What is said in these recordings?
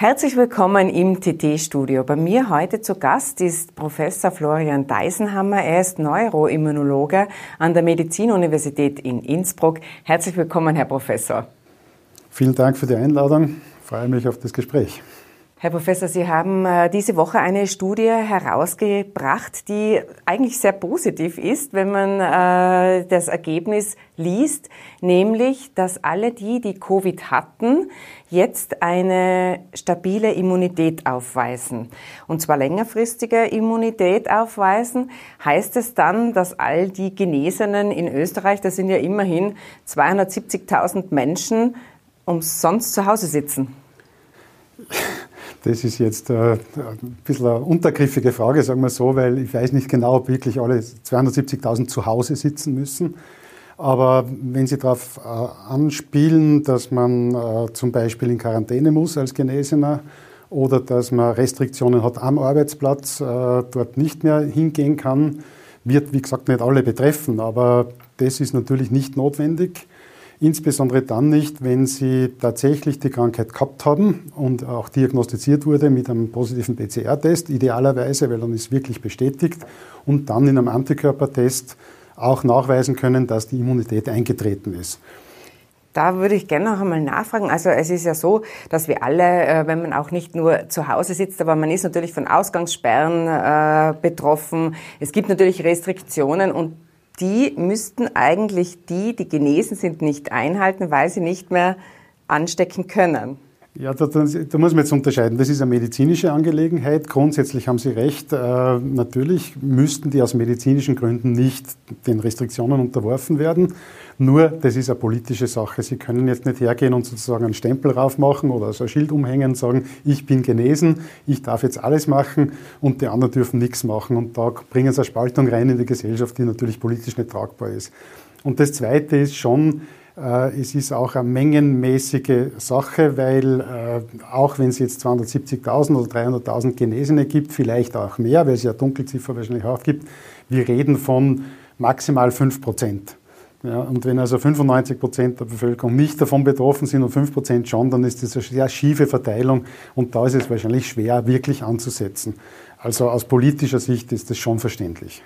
Herzlich willkommen im TT-Studio. Bei mir heute zu Gast ist Professor Florian Deisenhammer. Er ist Neuroimmunologe an der Medizinuniversität in Innsbruck. Herzlich willkommen, Herr Professor. Vielen Dank für die Einladung. Ich freue mich auf das Gespräch. Herr Professor, Sie haben äh, diese Woche eine Studie herausgebracht, die eigentlich sehr positiv ist, wenn man äh, das Ergebnis liest, nämlich, dass alle die, die Covid hatten, jetzt eine stabile Immunität aufweisen. Und zwar längerfristige Immunität aufweisen. Heißt es dann, dass all die Genesenen in Österreich, das sind ja immerhin 270.000 Menschen, umsonst zu Hause sitzen? Das ist jetzt äh, ein bisschen eine untergriffige Frage, sagen wir so, weil ich weiß nicht genau, ob wirklich alle 270.000 zu Hause sitzen müssen. Aber wenn Sie darauf äh, anspielen, dass man äh, zum Beispiel in Quarantäne muss als Genesener oder dass man Restriktionen hat am Arbeitsplatz, dort nicht mehr hingehen kann, wird, wie gesagt, nicht alle betreffen. Aber das ist natürlich nicht notwendig. Insbesondere dann nicht, wenn sie tatsächlich die Krankheit gehabt haben und auch diagnostiziert wurde mit einem positiven PCR-Test, idealerweise, weil dann ist wirklich bestätigt, und dann in einem Antikörpertest auch nachweisen können, dass die Immunität eingetreten ist. Da würde ich gerne noch einmal nachfragen. Also es ist ja so, dass wir alle, äh, wenn man auch nicht nur zu Hause sitzt, aber man ist natürlich von Ausgangssperren äh, betroffen. Es gibt natürlich Restriktionen und die müssten eigentlich die, die genesen sind, nicht einhalten, weil sie nicht mehr anstecken können. Ja, da, da, da, muss man jetzt unterscheiden. Das ist eine medizinische Angelegenheit. Grundsätzlich haben Sie recht. Äh, natürlich müssten die aus medizinischen Gründen nicht den Restriktionen unterworfen werden. Nur, das ist eine politische Sache. Sie können jetzt nicht hergehen und sozusagen einen Stempel raufmachen oder so ein Schild umhängen und sagen, ich bin genesen, ich darf jetzt alles machen und die anderen dürfen nichts machen. Und da bringen Sie eine Spaltung rein in die Gesellschaft, die natürlich politisch nicht tragbar ist. Und das Zweite ist schon, es ist auch eine mengenmäßige Sache, weil äh, auch wenn es jetzt 270.000 oder 300.000 Genesene gibt, vielleicht auch mehr, weil es ja Dunkelziffer wahrscheinlich auch gibt, wir reden von maximal 5 Prozent. Ja, und wenn also 95 Prozent der Bevölkerung nicht davon betroffen sind und 5 Prozent schon, dann ist das eine sehr schiefe Verteilung und da ist es wahrscheinlich schwer, wirklich anzusetzen. Also aus politischer Sicht ist das schon verständlich.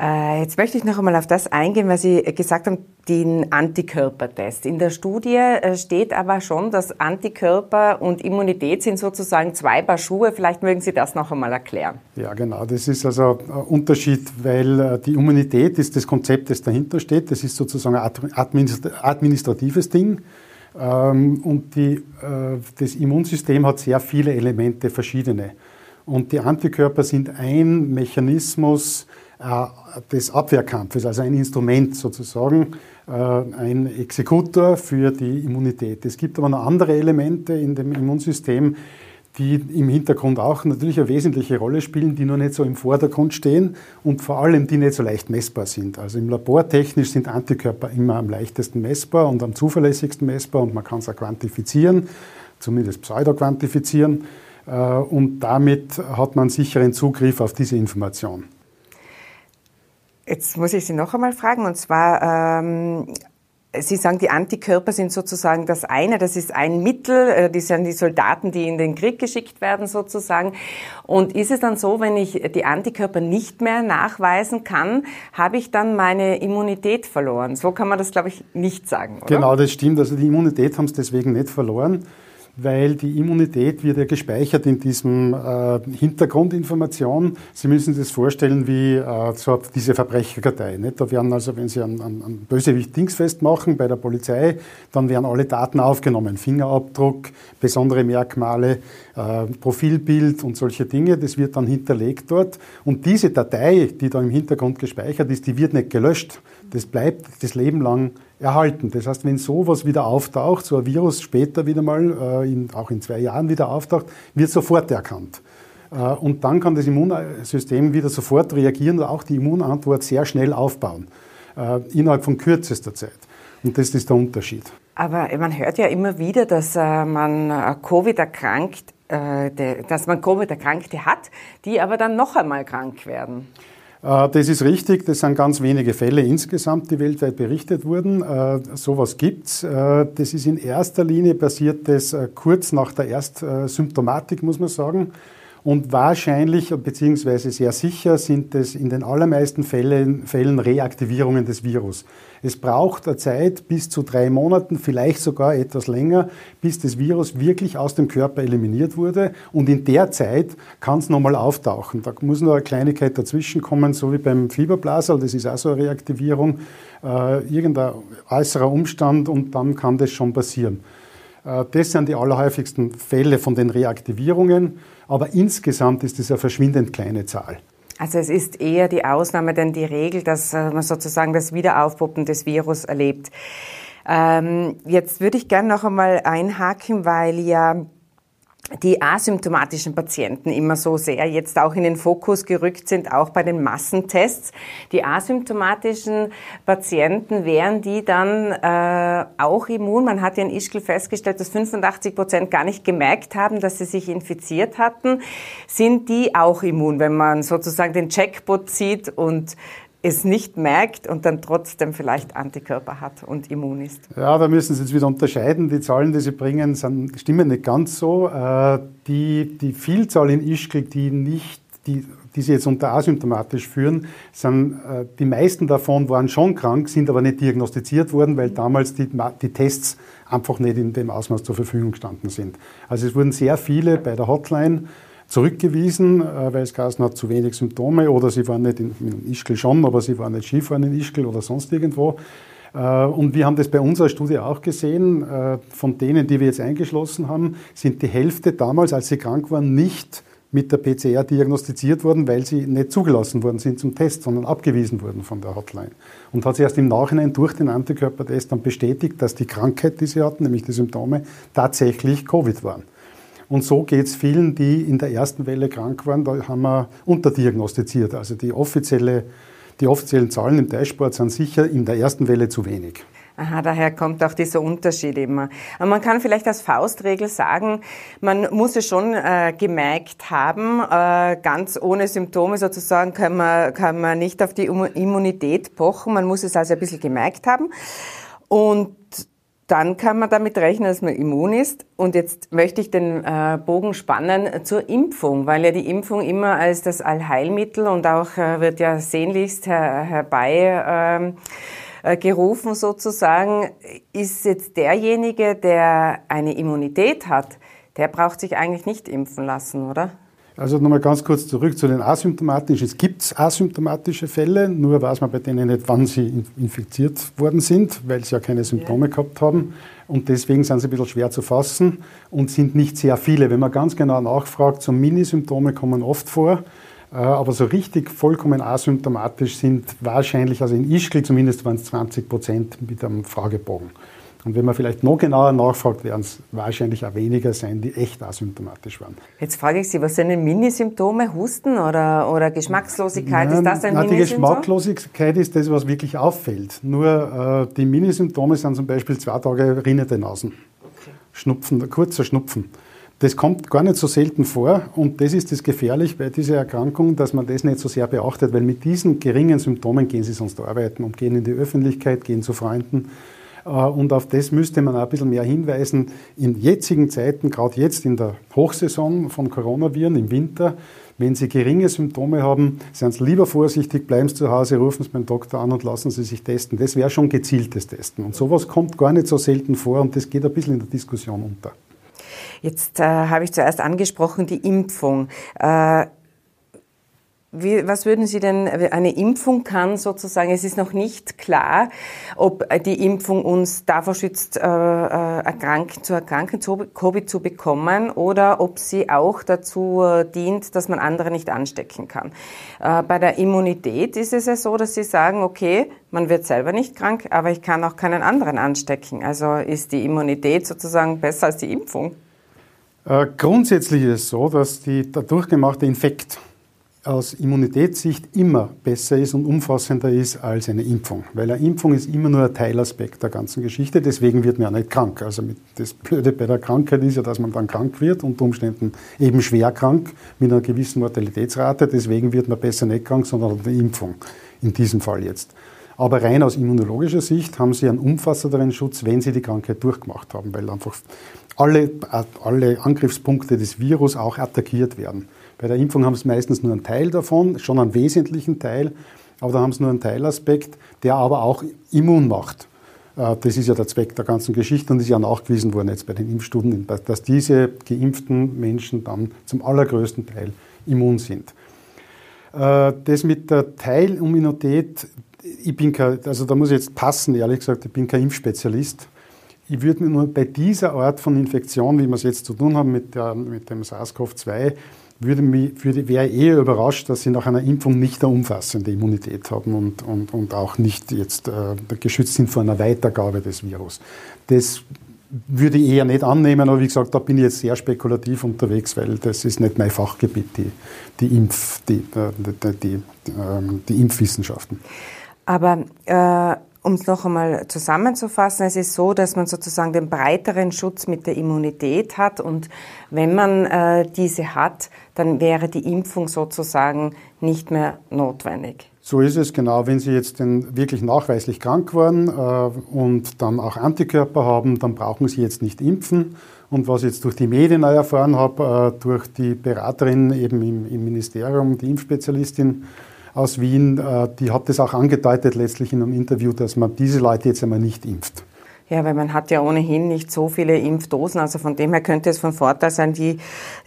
Äh, jetzt möchte ich noch einmal auf das eingehen, was Sie gesagt haben, den Antikörpertest. In der Studie äh, steht aber schon, dass Antikörper und Immunität sind sozusagen zwei Paar Schuhe. Vielleicht mögen Sie das noch einmal erklären. Ja, genau. Das ist also ein Unterschied, weil äh, die Immunität ist das Konzept, das dahinter steht. Das ist sozusagen ein administratives Ding. Ähm, und die, das Immunsystem hat sehr viele Elemente, verschiedene. Und die Antikörper sind ein Mechanismus, äh, des Abwehrkampfes, also ein Instrument sozusagen, äh, ein Exekutor für die Immunität. Es gibt aber noch andere Elemente in dem Immunsystem, die im Hintergrund auch natürlich eine wesentliche Rolle spielen, die nur nicht so im Vordergrund stehen und vor allem die nicht so leicht messbar sind. Also im Labor technisch sind Antikörper immer am leichtesten messbar und am zuverlässigsten messbar und man kann es auch quantifizieren, zumindest pseudo-quantifizieren und damit hat man sicheren Zugriff auf diese Information. Jetzt muss ich Sie noch einmal fragen, und zwar, ähm, Sie sagen, die Antikörper sind sozusagen das eine, das ist ein Mittel, äh, die sind die Soldaten, die in den Krieg geschickt werden sozusagen. Und ist es dann so, wenn ich die Antikörper nicht mehr nachweisen kann, habe ich dann meine Immunität verloren? So kann man das, glaube ich, nicht sagen, oder? Genau, das stimmt. Also die Immunität haben sie deswegen nicht verloren weil die Immunität wird ja gespeichert in diesem äh, Hintergrundinformation. Sie müssen sich das vorstellen wie äh, so diese Verbrecherkartei. Nicht? Da werden also, wenn Sie einen, einen Bösewicht dingsfest machen bei der Polizei, dann werden alle Daten aufgenommen. Fingerabdruck, besondere Merkmale, äh, Profilbild und solche Dinge. Das wird dann hinterlegt dort. Und diese Datei, die da im Hintergrund gespeichert ist, die wird nicht gelöscht. Das bleibt das Leben lang erhalten. Das heißt, wenn sowas wieder auftaucht, so ein Virus später wieder mal, äh, in, auch in zwei Jahren wieder auftaucht, wird sofort erkannt. Äh, und dann kann das Immunsystem wieder sofort reagieren und auch die Immunantwort sehr schnell aufbauen, innerhalb von kürzester Zeit. Und das ist der Unterschied. Aber man hört ja immer wieder, dass man Covid erkrankt, dass man Covid-Erkrankte hat, die aber dann noch einmal krank werden. Äh, das ist richtig, das sind ganz wenige Fälle insgesamt, die weltweit berichtet wurden. Äh, sowas gibt's. Äh, das ist in erster Linie passiert das kurz nach der Erstsymptomatik, muss man sagen. Und wahrscheinlich beziehungsweise sehr sicher sind es in den allermeisten Fällen, Fällen Reaktivierungen des Virus. Es braucht eine Zeit bis zu drei Monaten, vielleicht sogar etwas länger, bis das Virus wirklich aus dem Körper eliminiert wurde. Und in der Zeit kann es nochmal auftauchen. Da muss nur eine Kleinigkeit dazwischen kommen, so wie beim Fieberblasel, das ist auch so eine Reaktivierung, äh, irgendein äußerer Umstand und dann kann das schon passieren. Äh, das sind die allerhäufigsten Fälle von den Reaktivierungen, aber insgesamt ist es eine verschwindend kleine Zahl. Also es ist eher die Ausnahme denn die Regel, dass äh, man sozusagen das Wiederaufpoppen des Virus erlebt. Ähm, jetzt würde ich gerne noch einmal einhaken, weil ja die asymptomatischen Patienten immer so sehr jetzt auch in den Fokus gerückt sind, auch bei den Massentests. Die asymptomatischen Patienten wären die dann äh, auch immun. Man hat ja in Ischgl festgestellt, dass 85 Prozent gar nicht gemerkt haben, dass sie sich infiziert hatten. Sind die auch immun, wenn man sozusagen den Checkbot sieht und es nicht merkt und dann trotzdem vielleicht Antikörper hat und immun ist. Ja, da müssen Sie jetzt wieder unterscheiden. Die Zahlen, die Sie bringen, sind, stimmen nicht ganz so. Äh, die, die Vielzahl in Ischgl, die nicht, die, die Sie jetzt unter asymptomatisch führen, sind, äh, die meisten davon waren schon krank, sind aber nicht diagnostiziert worden, weil damals die, die Tests einfach nicht in dem Ausmaß zur Verfügung gestanden sind. Also es wurden sehr viele bei der Hotline zurückgewiesen, äh, weil es geheißen hat, zu wenig Symptome oder sie waren nicht in, in Ischgl schon, aber sie waren nicht Skifahren in Ischgl oder sonst irgendwo. Äh, und wir haben das bei unserer Studie auch gesehen. Äh, von denen, die wir jetzt eingeschlossen haben, sind die Hälfte damals, als sie krank waren, nicht mit der PCR diagnostiziert worden, weil sie nicht zugelassen worden sind zum Test, sondern abgewiesen wurden von der Hotline. Und hat sich erst im Nachhinein durch den Antikörpertest dann bestätigt, dass die Krankheit, die sie hatten, nämlich die Symptome, tatsächlich Covid waren. Und so geht es vielen, die in der ersten Welle krank waren, da haben wir unterdiagnostiziert. Also die, offizielle, die offiziellen Zahlen im Dashboard sind sicher in der ersten Welle zu wenig. Aha, daher kommt auch dieser Unterschied immer. Aber man kann vielleicht als Faustregel sagen, man muss es schon äh, gemerkt haben, äh, ganz ohne Symptome sozusagen kann man, kann man nicht auf die Immunität pochen, man muss es also ein bisschen gemerkt haben. Und dann kann man damit rechnen, dass man immun ist. Und jetzt möchte ich den äh, Bogen spannen zur Impfung, weil ja die Impfung immer als das Allheilmittel und auch äh, wird ja sehnlichst her herbei ähm, äh, gerufen sozusagen, ist jetzt derjenige, der eine Immunität hat, der braucht sich eigentlich nicht impfen lassen, oder? Also nochmal ganz kurz zurück zu den asymptomatischen. Es gibt asymptomatische Fälle, nur weiß man bei denen nicht, wann sie infiziert worden sind, weil sie ja keine Symptome ja. gehabt haben. Und deswegen sind sie ein bisschen schwer zu fassen und sind nicht sehr viele. Wenn man ganz genau nachfragt, so Minisymptome kommen oft vor. Äh, aber so richtig vollkommen asymptomatisch sind wahrscheinlich, also in Ischgl zumindest waren es 20 Prozent mit einem Fragebogen. Und wenn man vielleicht noch genauer nachfragt, werden es wahrscheinlich auch weniger sein, die echt asymptomatisch waren. Jetzt frage ich Sie, was sind denn Minisymptome? Husten oder, oder Geschmackslosigkeit? Nein, ist das ein nein, Die Geschmackslosigkeit ist das, was wirklich auffällt. Nur äh, die Minisymptome sind zum Beispiel zwei Tage rinnende Nasen. Okay. Schnupfen, kurzer Schnupfen. Das kommt gar nicht so selten vor und das ist das gefährlich bei dieser Erkrankung, dass man das nicht so sehr beachtet, weil mit diesen geringen Symptomen gehen sie sonst arbeiten und gehen in die Öffentlichkeit, gehen zu Freunden und auf das müsste man auch ein bisschen mehr hinweisen. In jetzigen Zeiten, gerade jetzt in der Hochsaison von Coronaviren im Winter, wenn Sie geringe Symptome haben, seien Sie lieber vorsichtig, bleiben Sie zu Hause, rufen Sie beim Doktor an und lassen Sie sich testen. Das wäre schon gezieltes Testen. Und sowas kommt gar nicht so selten vor und das geht ein bisschen in der Diskussion unter. Jetzt äh, habe ich zuerst angesprochen die Impfung. Äh, wie, was würden Sie denn, eine Impfung kann sozusagen, es ist noch nicht klar, ob die Impfung uns davor schützt, äh, äh erkranken, zu erkranken, Covid zu bekommen oder ob sie auch dazu äh, dient, dass man andere nicht anstecken kann. Äh, bei der Immunität ist es ja so, dass Sie sagen, okay, man wird selber nicht krank, aber ich kann auch keinen anderen anstecken. Also ist die Immunität sozusagen besser als die Impfung? Äh, grundsätzlich ist es so, dass die, der durchgemachte Infekt aus Immunitätssicht immer besser ist und umfassender ist als eine Impfung. Weil eine Impfung ist immer nur ein Teilaspekt der ganzen Geschichte, deswegen wird man ja nicht krank. Also das Blöde bei der Krankheit ist ja, dass man dann krank wird, unter Umständen eben schwer krank mit einer gewissen Mortalitätsrate, deswegen wird man besser nicht krank, sondern eine Impfung in diesem Fall jetzt. Aber rein aus immunologischer Sicht haben sie einen umfassenderen Schutz, wenn sie die Krankheit durchgemacht haben, weil einfach alle, alle Angriffspunkte des Virus auch attackiert werden. Bei der Impfung haben sie meistens nur einen Teil davon, schon einen wesentlichen Teil, aber da haben sie nur einen Teilaspekt, der aber auch immun macht. Äh, das ist ja der Zweck der ganzen Geschichte und ist ja nachgewiesen worden jetzt bei den Impfstudien, dass diese geimpften Menschen dann zum allergrößten Teil immun sind. Äh, das mit der Teilimmunität, ich bin kein, also da muss ich jetzt passen, ehrlich gesagt, ich bin kein Impfspezialist. Ich würde mir nur bei dieser Art von Infektion, wie wir es jetzt zu tun haben mit, der, mit dem SARS-CoV-2, würde mich, würde, wäre eher überrascht, dass sie nach einer Impfung nicht eine umfassende Immunität haben und, und, und auch nicht jetzt äh, geschützt sind vor einer Weitergabe des Virus. Das würde ich eher nicht annehmen, aber wie gesagt, da bin ich jetzt sehr spekulativ unterwegs, weil das ist nicht mein Fachgebiet, die, die, Impf, die, äh, die, die, ähm, die Impfwissenschaften. Aber äh um es noch einmal zusammenzufassen, es ist so, dass man sozusagen den breiteren Schutz mit der Immunität hat und wenn man äh, diese hat, dann wäre die Impfung sozusagen nicht mehr notwendig. So ist es genau. Wenn Sie jetzt denn wirklich nachweislich krank waren äh, und dann auch Antikörper haben, dann brauchen Sie jetzt nicht impfen. Und was ich jetzt durch die Medien erfahren habe, äh, durch die Beraterin eben im, im Ministerium, die Impfspezialistin, aus Wien, äh, die hat das auch angedeutet letztlich in einem Interview, dass man diese Leute jetzt einmal nicht impft. Ja, weil man hat ja ohnehin nicht so viele Impfdosen. Also von dem her könnte es von Vorteil sein, die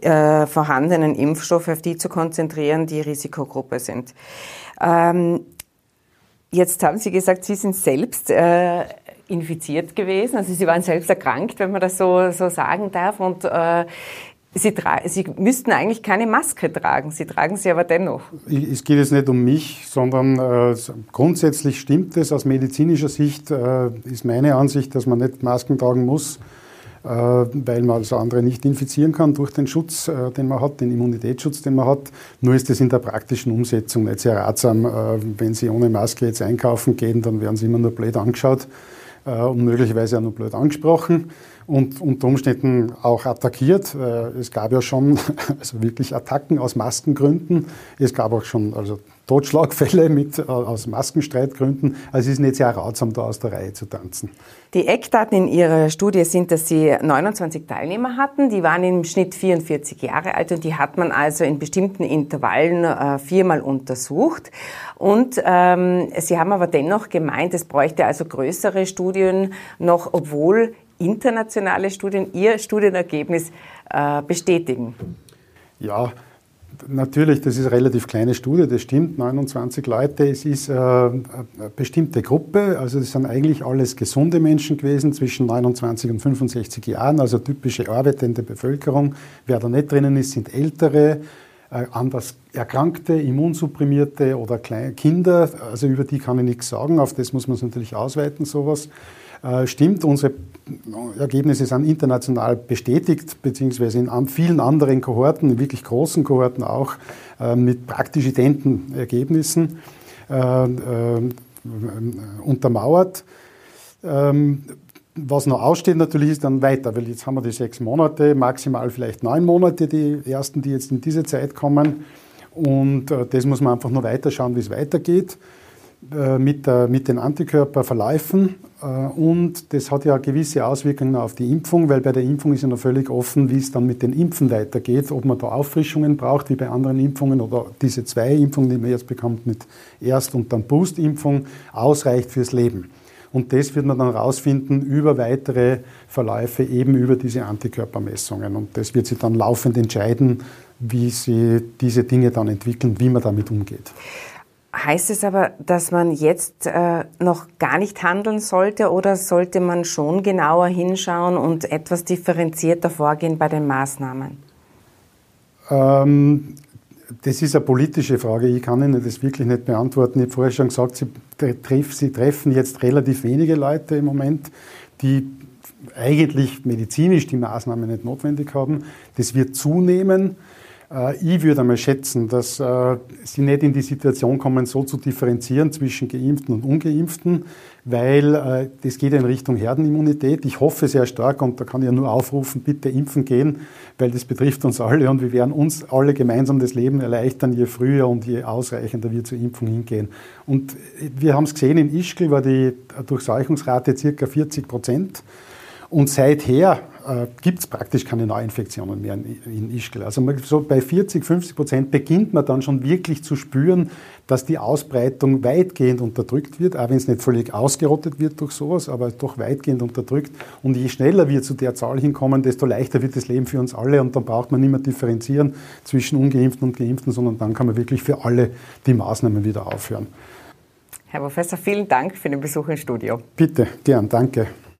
äh, vorhandenen Impfstoffe auf die zu konzentrieren, die Risikogruppe sind. Ähm, jetzt haben Sie gesagt, Sie sind selbst äh, infiziert gewesen. Also Sie waren selbst erkrankt, wenn man das so, so sagen darf. Und äh, Sie, Sie müssten eigentlich keine Maske tragen, Sie tragen sie aber dennoch. Es geht jetzt nicht um mich, sondern äh, grundsätzlich stimmt es. Aus medizinischer Sicht äh, ist meine Ansicht, dass man nicht Masken tragen muss, äh, weil man also andere nicht infizieren kann durch den Schutz, äh, den man hat, den Immunitätsschutz, den man hat. Nur ist es in der praktischen Umsetzung nicht sehr ratsam. Äh, wenn Sie ohne Maske jetzt einkaufen gehen, dann werden Sie immer nur blöd angeschaut äh, und möglicherweise auch nur blöd angesprochen und unter Umständen auch attackiert. Äh, es gab ja schon also wirklich Attacken aus Maskengründen. Es gab auch schon also Totschlagfälle mit, äh, aus Maskenstreitgründen. Also es ist nicht sehr ratsam, da aus der Reihe zu tanzen. Die Eckdaten in Ihrer Studie sind, dass Sie 29 Teilnehmer hatten. Die waren im Schnitt 44 Jahre alt und die hat man also in bestimmten Intervallen äh, viermal untersucht. Und ähm, Sie haben aber dennoch gemeint, es bräuchte also größere Studien noch, obwohl internationale Studien Ihr Studienergebnis äh, bestätigen? Ja, natürlich, das ist eine relativ kleine Studie, das stimmt, 29 Leute. Es ist äh, eine bestimmte Gruppe, also das sind eigentlich alles gesunde Menschen gewesen, zwischen 29 und 65 Jahren, also typische arbeitende Bevölkerung. Wer da nicht drinnen ist, sind ältere, äh, anders erkrankte, immunsupprimierte oder Kinder, also über die kann ich nichts sagen, auf das muss man es natürlich ausweiten, sowas. Äh, stimmt, unsere Ergebnisse sind international bestätigt, beziehungsweise in vielen anderen Kohorten, in wirklich großen Kohorten auch, äh, mit praktisch identen Ergebnissen äh, untermauert. Ähm, was noch aussteht natürlich ist dann weiter, weil jetzt haben wir die sechs Monate, maximal vielleicht neun Monate, die ersten, die jetzt in diese Zeit kommen. Und das muss man einfach nur weiterschauen, wie es weitergeht. Äh, mit, mit den Antikörperverläufen äh, und das hat ja gewisse Auswirkungen auf die Impfung, weil bei der Impfung ist ja noch völlig offen, wie es dann mit den Impfen weitergeht, ob man da Auffrischungen braucht, wie bei anderen Impfungen oder diese zwei Impfungen, die man jetzt bekommt mit Erst- und dann Boost-Impfung, ausreicht fürs Leben. Und das wird man dann herausfinden über weitere Verläufe, eben über diese Antikörpermessungen. Und das wird sich dann laufend entscheiden, wie sie diese Dinge dann entwickeln, wie man damit umgeht. Heißt es aber, dass man jetzt äh, noch gar nicht handeln sollte oder sollte man schon genauer hinschauen und etwas differenzierter vorgehen bei den Maßnahmen? Ähm, das ist eine politische Frage. Ich kann Ihnen das wirklich nicht beantworten. Ich habe vorher schon gesagt, Sie, treff, Sie treffen jetzt relativ wenige Leute im Moment, die eigentlich medizinisch die Maßnahmen nicht notwendig haben. Das wird zunehmen. Äh, ich würde einmal schätzen, dass äh, sie nicht in die Situation kommen, so zu differenzieren zwischen Geimpften und Ungeimpften, weil äh, das geht in Richtung Herdenimmunität. Ich hoffe sehr stark und da kann ich ja nur aufrufen, bitte impfen gehen, weil das betrifft uns alle und wir werden uns alle gemeinsam das Leben erleichtern, je früher und je ausreichender wir zur Impfung hingehen. Und wir haben es gesehen, in Ischgl war die Durchseuchungsrate circa 40 Prozent. Und seither äh, gibt es praktisch keine Neuinfektionen mehr in, in Ischgl. Also so bei 40, 50 Prozent beginnt man dann schon wirklich zu spüren, dass die Ausbreitung weitgehend unterdrückt wird, auch wenn es nicht völlig ausgerottet wird durch sowas, aber doch weitgehend unterdrückt. Und je schneller wir zu der Zahl hinkommen, desto leichter wird das Leben für uns alle und dann braucht man nicht mehr differenzieren zwischen Ungeimpften und Geimpften, sondern dann kann man wirklich für alle die Maßnahmen wieder aufhören. Herr Professor, vielen Dank für den Besuch im Studio. Bitte, gern, danke.